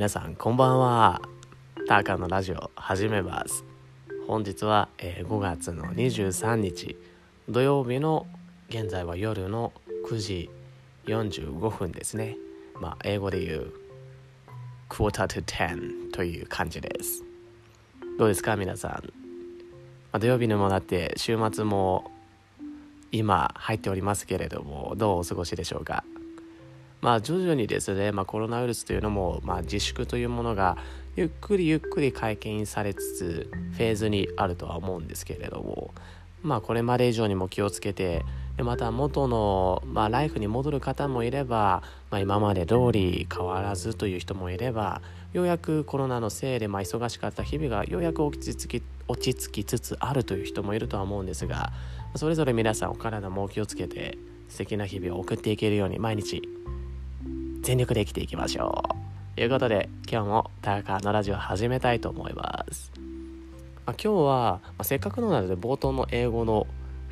皆さんこんばんは。ターカーのラジオ始めます。本日は、えー、5月の23日土曜日の現在は夜の9時45分ですね。まあ英語で言う quarter to ten という感じです。どうですか皆さん、まあ、土曜日にもなって週末も今入っておりますけれどもどうお過ごしでしょうか？まあ徐々にですね、まあ、コロナウイルスというのも、まあ、自粛というものがゆっくりゆっくり解禁されつつフェーズにあるとは思うんですけれどもまあこれまで以上にも気をつけてまた元の、まあ、ライフに戻る方もいれば、まあ、今まで通り変わらずという人もいればようやくコロナのせいで、まあ、忙しかった日々がようやく落ち着き落ち着きつつあるという人もいるとは思うんですがそれぞれ皆さんお体もお気をつけて素敵な日々を送っていけるように毎日全力で生きていきましょう。ということで今日もタカのラジオ始めたいと思います、まあ、今日は、まあ、せっかくのなので冒頭の英語の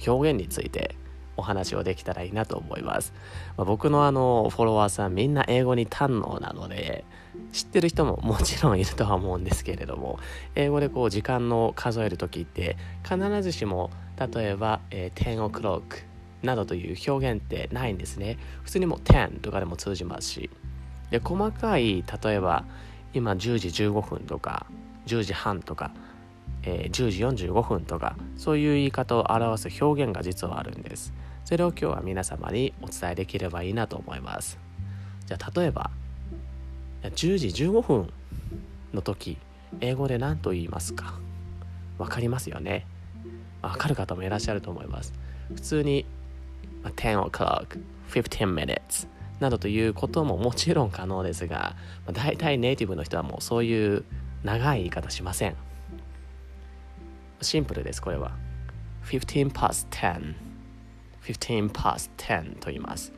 表現についてお話をできたらいいなと思います、まあ、僕のあのフォロワーさんみんな英語に堪能なので知ってる人ももちろんいるとは思うんですけれども英語でこう時間の数える時って必ずしも例えば、えー、10 o'clock などという表現ってないんですね。普通にもう10とかでも通じますし。で細かい例えば今10時15分とか10時半とか、えー、10時45分とかそういう言い方を表す表現が実はあるんです。それを今日は皆様にお伝えできればいいなと思います。じゃあ例えば10時15分の時英語で何と言いますか？分かりますよね。分かる方もいらっしゃると思います。普通に10 o'clock, 15 minutes などということももちろん可能ですが、まあ、大体ネイティブの人はもうそういう長い言い方しません。シンプルですこれは。15 past 10 15 past 10と言います、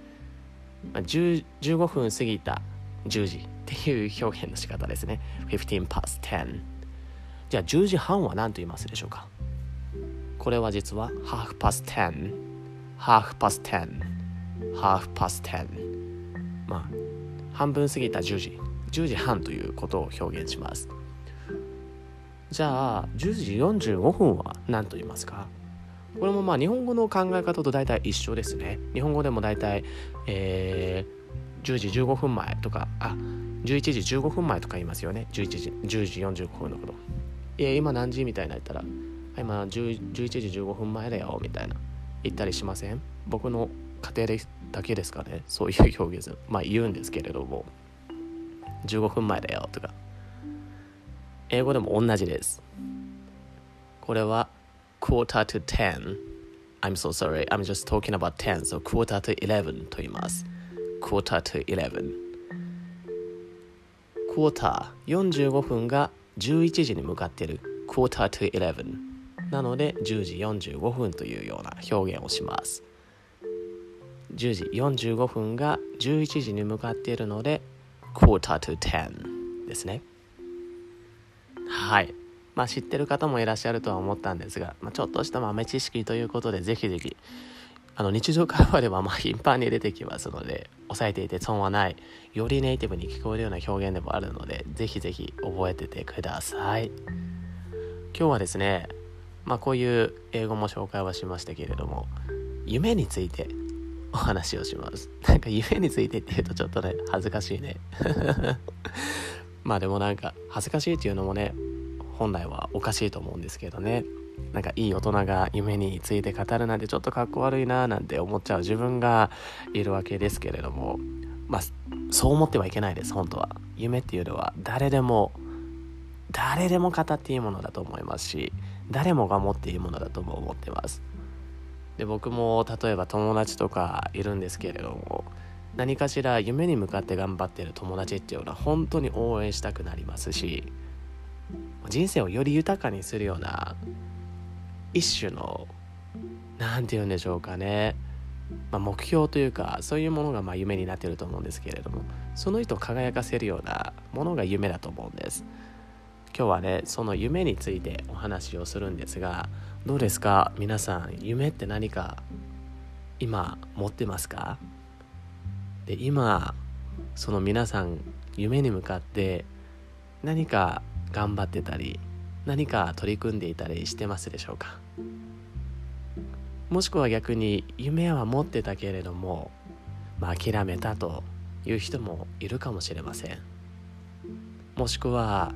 まあ、15分過ぎた10時っていう表現の仕方ですね。15 past 10じゃあ10時半は何と言いますでしょうか？これは実は half past 10 half past ten. Half past ten. まあ半分過ぎた10時。10時半ということを表現します。じゃあ10時45分は何と言いますか？これもまあ日本語の考え方と大体一緒ですね。日本語でも大体、えー、10時15分前とかあ11時15分前とか言いますよね。11時10時45分のこと。いや今何時みたいな言ったら今11時15分前だよみたいな。言ったりしません僕の家庭でだけですかねそういう表現まあ言うんですけれども15分前だよとか英語でも同じですこれは quarter to ten I'm so sorry I'm just talking about ten so quarter to eleven と言います quarter to eleven クォーター45分が11時に向かっている quarter to eleven なので10時45分というような表現をします。10時45分が11時に向かっているので quarter to ten ですね。はい。まあ知ってる方もいらっしゃるとは思ったんですが、まあ、ちょっとした豆知識ということでぜひぜひあの日常会話ではま頻繁に出てきますので押さえていて損はないよりネイティブに聞こえるような表現でもあるのでぜひぜひ覚えててください。今日はですねまあ、こういう英語も紹介はしましたけれども夢についてお話をします。なんか夢についてって言うとちょっとね恥ずかしいね。まあでもなんか恥ずかしいっていうのもね本来はおかしいと思うんですけどね。なんかいい大人が夢について語るなんてちょっとかっこ悪いななんて思っちゃう自分がいるわけですけれども。まあそう思ってはいけないです本当は。夢っていうのは誰でも誰でも語っていいものだと思いますし誰もが持っていいものだとも思ってますで僕も例えば友達とかいるんですけれども何かしら夢に向かって頑張ってる友達っていうのは本当に応援したくなりますし人生をより豊かにするような一種の何て言うんでしょうかね、まあ、目標というかそういうものがま夢になってると思うんですけれどもその人を輝かせるようなものが夢だと思うんです。今日はねその夢についてお話をするんですがどうですか？皆さん夢って何か今持ってますか？で今その皆さん夢に向かって何か頑張ってたり何か取り組んでいたりしてますでしょうか？もしくは逆に夢は持ってたけれども、まあ、諦めたという人もいるかもしれません。もしくは、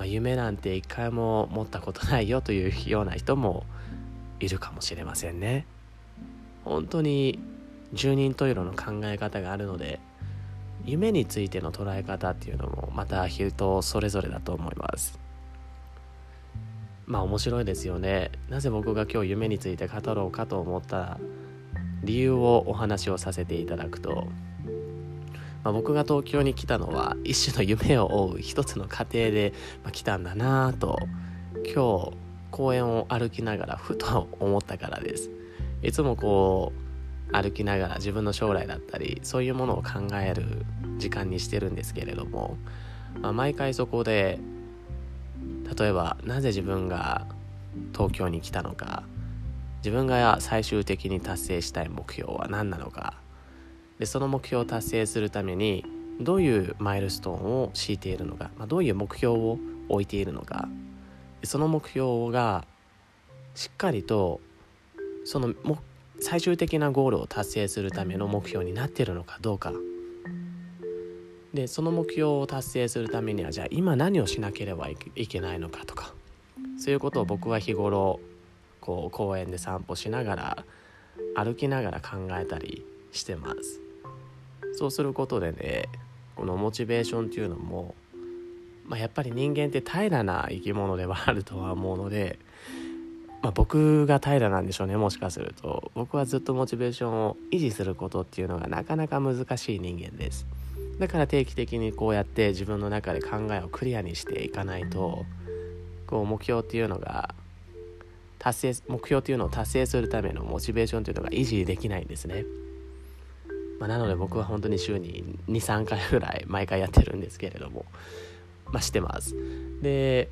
まあ、夢なんて一回も持ったことないよというような人もいるかもしれませんね。本当に十人十色の考え方があるので夢についての捉え方っていうのもまた人それぞれだと思います。まあ面白いですよね。なぜ僕が今日夢について語ろうかと思った理由をお話をさせていただくと、まあ、僕が東京に来たのは一種の夢を追う一つの過程で、ま、来たんだなぁと今日公園を歩きながらふと思ったからです。いつもこう歩きながら自分の将来だったりそういうものを考える時間にしてるんですけれども、まあ、毎回そこで例えばなぜ自分が東京に来たのか自分が最終的に達成したい目標は何なのかでその目標を達成するためにどういうマイルストーンを敷いているのか、まあ、どういう目標を置いているのか。その目標がしっかりとその最終的なゴールを達成するための目標になっているのかどうか。でその目標を達成するためにはじゃあ今何をしなければいけないのかとか。そういうことを僕は日頃こう公園で散歩しながら歩きながら考えたりしてます。そうすることでねこのモチベーションっていうのも、まあ、やっぱり人間って平らな生き物ではあるとは思うのでまあ、僕が平らなんでしょうねもしかすると。僕はずっとモチベーションを維持することっていうのがなかなか難しい人間です。だから定期的にこうやって自分の中で考えをクリアにしていかないとこう目標っていうのが達成目標っていうのを達成するためのモチベーションっていうのが維持できないんですね、まあ、なので僕は本当に週に23回ぐらい毎回やってるんですけれども。まあしてます。で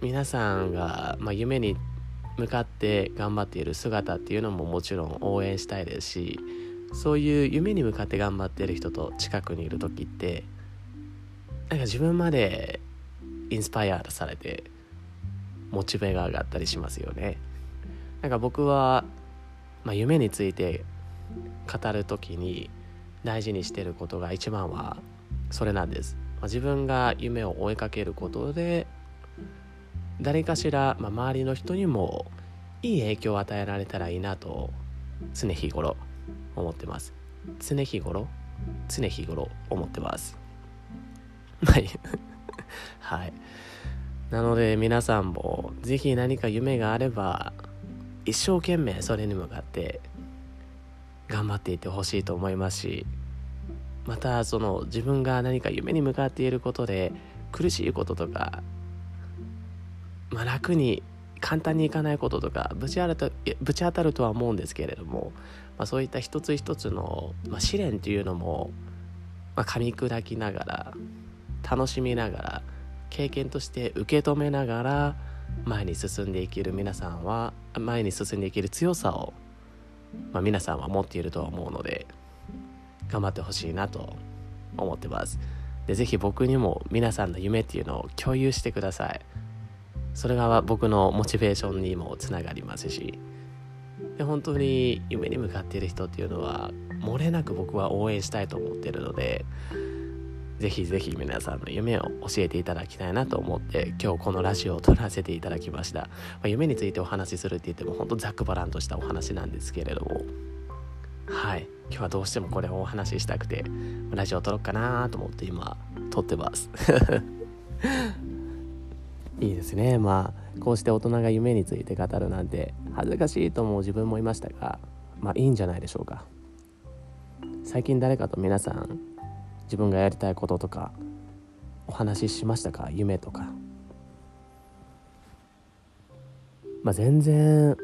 皆さんが、まあ、夢に向かって頑張っている姿っていうのももちろん応援したいですしそういう夢に向かって頑張ってる人と近くにいる時ってなんか自分までインスパイアされてモチベが上がったりしますよね。なんか僕は、まあ、夢について語る時に大事にしてることが一番はそれなんです、まあ、自分が夢を追いかけることで誰かしら、まあ、周りの人にもいい影響を与えられたらいいなと常日頃思ってます。常日頃？常日頃思ってます。はい。はい。なので皆さんも是非何か夢があれば一生懸命それに向かって頑張っていってほしいと思いますしまたその自分が何か夢に向かっていることで苦しいこととかまあ、楽に簡単にいかないこととかぶち当たぶち当たるとは思うんですけれども、まあ、そういった一つ一つの、まあ、試練というのも、まあ、噛み砕きながら楽しみながら経験として受け止めながら前に進んでいける皆さんは前に進んでいける強さを、まあ、皆さんは持っているとは思うので頑張ってほしいなと思ってます。でぜひ僕にも皆さんの夢っていうのを共有してください。それが僕のモチベーションにもつながりますし。で本当に夢に向かっている人っていうのは漏れなく僕は応援したいと思ってるのでぜひぜひ皆さんの夢を教えていただきたいなと思って今日このラジオを撮らせていただきました、まあ、夢についてお話しするって言っても本当ざっくばらんとしたお話なんですけれども。はい。今日はどうしてもこれをお話ししたくてラジオを撮ろうかなと思って今撮ってます。いいですね。まあこうして大人が夢について語るなんて恥ずかしいと思う自分もいましたがまあいいんじゃないでしょうか。最近誰かと皆さん自分がやりたいこととかお話ししましたか？夢とか。まあ全然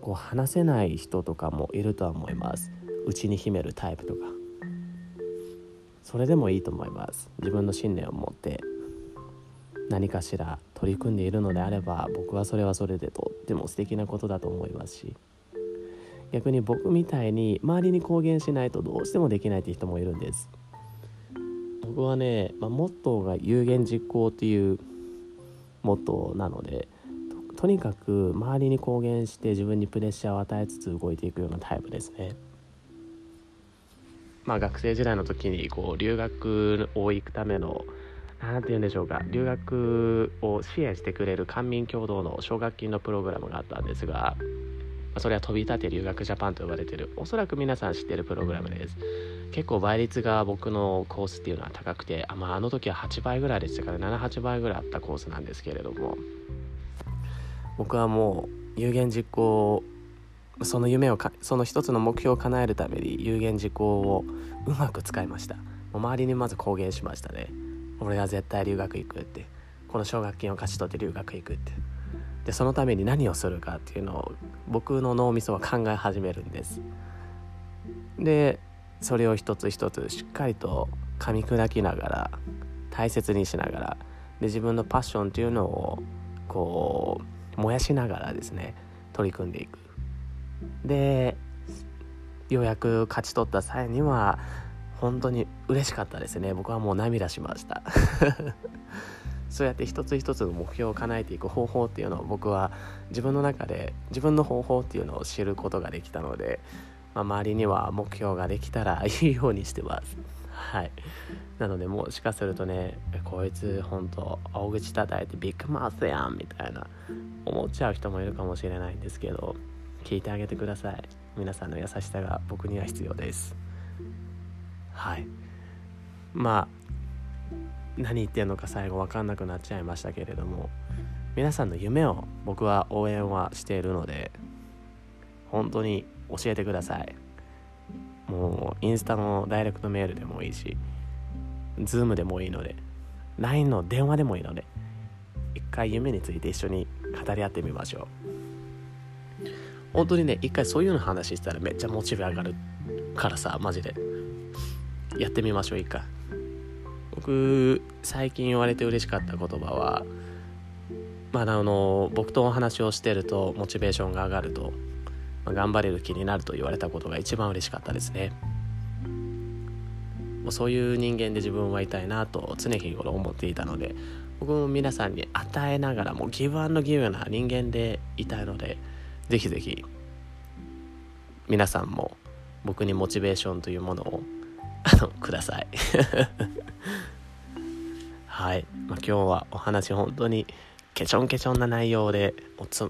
こう話せない人とかもいるとは思います。内に秘めるタイプとか。それでもいいと思います。自分の信念を持って何かしら取り組んでいるのであれば僕はそれはそれでと。っても素敵なことだと思いますし。逆に僕みたいに周りに公言しないとどうしてもできないって人もいるんです。僕はね、まあ、モットーが有言実行っていうモットーなのでとにかく周りに公言して自分にプレッシャーを与えつつ動いていくようなタイプですね。まあ、学生時代の時にこう留学を行くための何て言うんでしょうか留学を支援してくれる官民共同の奨学金のプログラムがあったんですがまそれは飛び立て留学ジャパンと呼ばれてる。おそらく皆さん知ってるプログラムです。結構倍率が僕のコースっていうのは高くてあ,、まあ、あの時は8倍ぐらいでしたから78倍ぐらいあったコースなんですけれども。僕はもう有言実行その夢をかその一つの目標を叶えるために有言実行をうまく使いました。もう周りにまず公言しましたね。俺は絶対留学行くって。この奨学金を勝ち取って留学行くって。でそのために何をするかっていうのを僕の脳みそは考え始めるんです。でそれを一つ一つしっかりと噛み砕きながら大切にしながらで自分のパッションっていうのをこう燃やしながらですね取り組んでいく。でようやく勝ち取った際には本当に嬉しかったですね。僕はもう涙しました。そうやって一つ一つの目標を叶えていく方法っていうのを僕は自分の中で自分の方法っていうのを知ることができたので、まあ、周りには目標ができたらいいようにしてます。はい。なのでもしかするとねこいつ本当大口叩いてビッグマウスやんみたいな思っちゃう人もいるかもしれないんですけど聞いてあげてください。皆さんの優しさが僕には必要です。はい。まあ何言ってんのか最後分かんなくなっちゃいましたけれども皆さんの夢を僕は応援はしているので本当に教えてください。もうインスタのダイレクトメールでもいいし Zoom でもいいので LINE の電話でもいいので一回夢について一緒に語り合ってみましょう。本当にね一回そういうの話したらめっちゃモチベ上がるからさマジで。やってみましょう一回。僕最近言われて嬉しかった言葉はまああの僕とお話をしてるとモチベーションが上がると、まあ、頑張れる気になると言われたことが一番嬉しかったですね。もうそういう人間で自分はいたいなと常日頃思っていたので僕も皆さんに与えながらもギブアンドギブな人間でいたいのでぜひぜひ皆さんも僕にモチベーションというものをあのください。はい、まあ、今日はお話本当にケチョンケチョンな内容で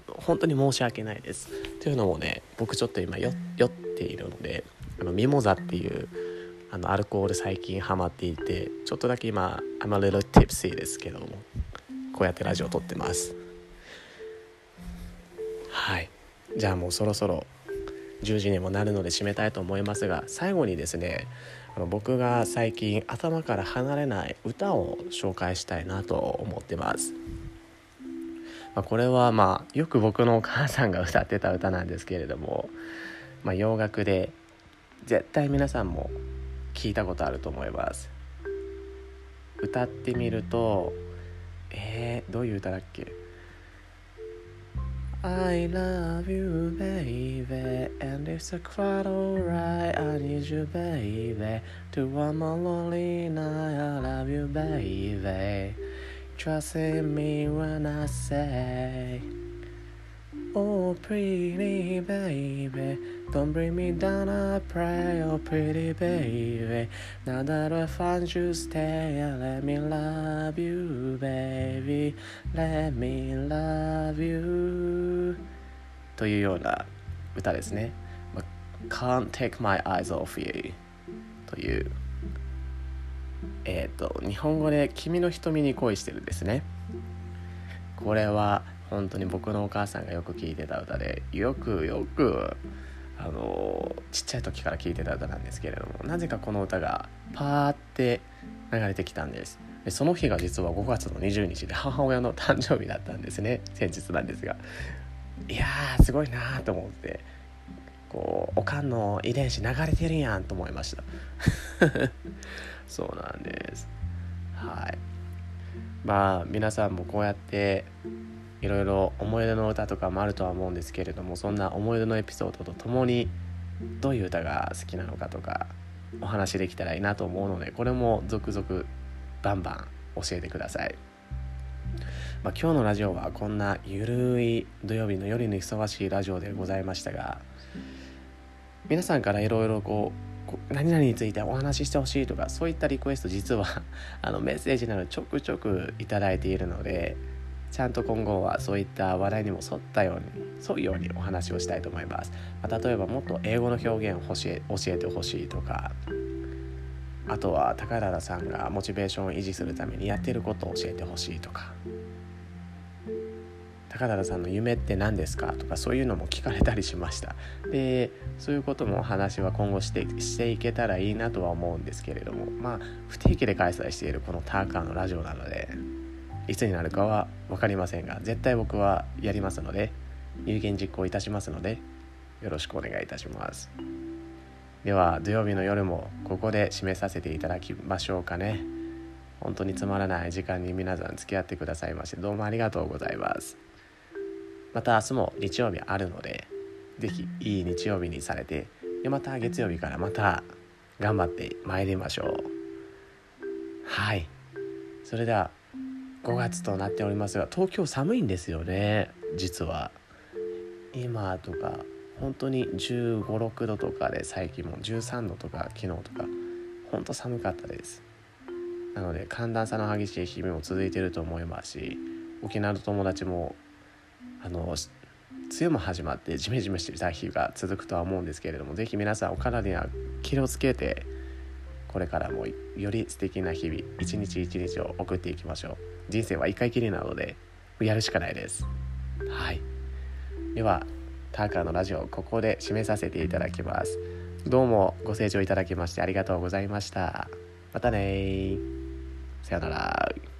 本当に申し訳ないです。というのもね僕ちょっと今酔っているのであのミモザっていうあのアルコール最近ハマっていてちょっとだけ今 I'm a little tipsy ですけどもこうやってラジオ撮ってます。はい。じゃあもうそろそろ10時にもなるので締めたいと思いますが最後にですね僕が最近頭から離れない歌を紹介したいなと思ってます。まあ、これはまあよく僕のお母さんが歌ってた歌なんですけれども、まあ、洋楽で絶対皆さんも聞いたことあると思います歌ってみるとえー、どういう歌だっけ？I love you, baby, and it's a quite alright. I need you, baby, to one more lonely night. I love you, baby. Trust in me when I say. Oh, pretty baby, don't bring me down, I pray. Oh, pretty baby, now that I found you, stay. Let me love you, baby. Let me love you. というような歌ですね。Can't take my eyes off you という、えっ、ー、と、日本語で君の瞳に恋してるですね。これは本当に僕のお母さんがよく聴いてた歌でよくよくあのちっちゃい時から聴いてた歌なんですけれどもなぜかこの歌がパーって流れてきたんです。でその日が実は5月の20日で母親の誕生日だったんですね。先日なんですが。いやーすごいなーと思ってこうおかんの遺伝子流れてるやんと思いました。そうなんです。はい。まあ皆さんもこうやっていろいろ思い出の歌とかもあるとは思うんですけれどもそんな思い出のエピソードとともにどういう歌が好きなのかとかお話できたらいいなと思うのでこれも続々バンバン教えてください。まあ、今日のラジオはこんなゆるい土曜日の夜にふさわしいラジオでございましたが皆さんからいろいろこう何々についてお話ししてほしいとかそういったリクエスト実はあのメッセージなどちょくちょく頂いているのでちゃんと今後はそういった話題にも沿ったように沿うようにお話をしたいと思います、まあ、例えばもっと英語の表現を教え教えてほしいとか。あとは高原さんがモチベーションを維持するためにやってることを教えてほしいとか。高田さんの夢って何ですかとかそういうのも聞かれたりしました。でそういうこともお話は今後してしていけたらいいなとは思うんですけれども。まあ不定期で開催しているこのターカーのラジオなので。いつになるかは分かりませんが絶対僕はやりますので有言実行いたしますのでよろしくお願いいたします。では土曜日の夜もここで締めさせていただきましょうかね。本当につまらない時間に皆さん付き合ってくださいましてどうもありがとうございます。また明日も日曜日あるので是非いい日曜日にされてでまた月曜日からまた頑張って参りましょう。はい。それでは5月となっておりますが東京寒いんですよね実は。今とか本当に1 5 6度とかで最近も13度とか昨日とか本当寒かったです。なので寒暖差の激しい日々も続いてると思いますし沖縄の友達もあの梅雨も始まってジメジメしてた日が続くとは思うんですけれども是非皆さんお体には気をつけてこれからもより素敵な日々一日一日を送っていきましょう。人生は一回きりなのでやるしかないです。はい。ではターカーのラジオここで締めさせていただきます。どうもご清聴いただきましてありがとうございました。またねさよなら。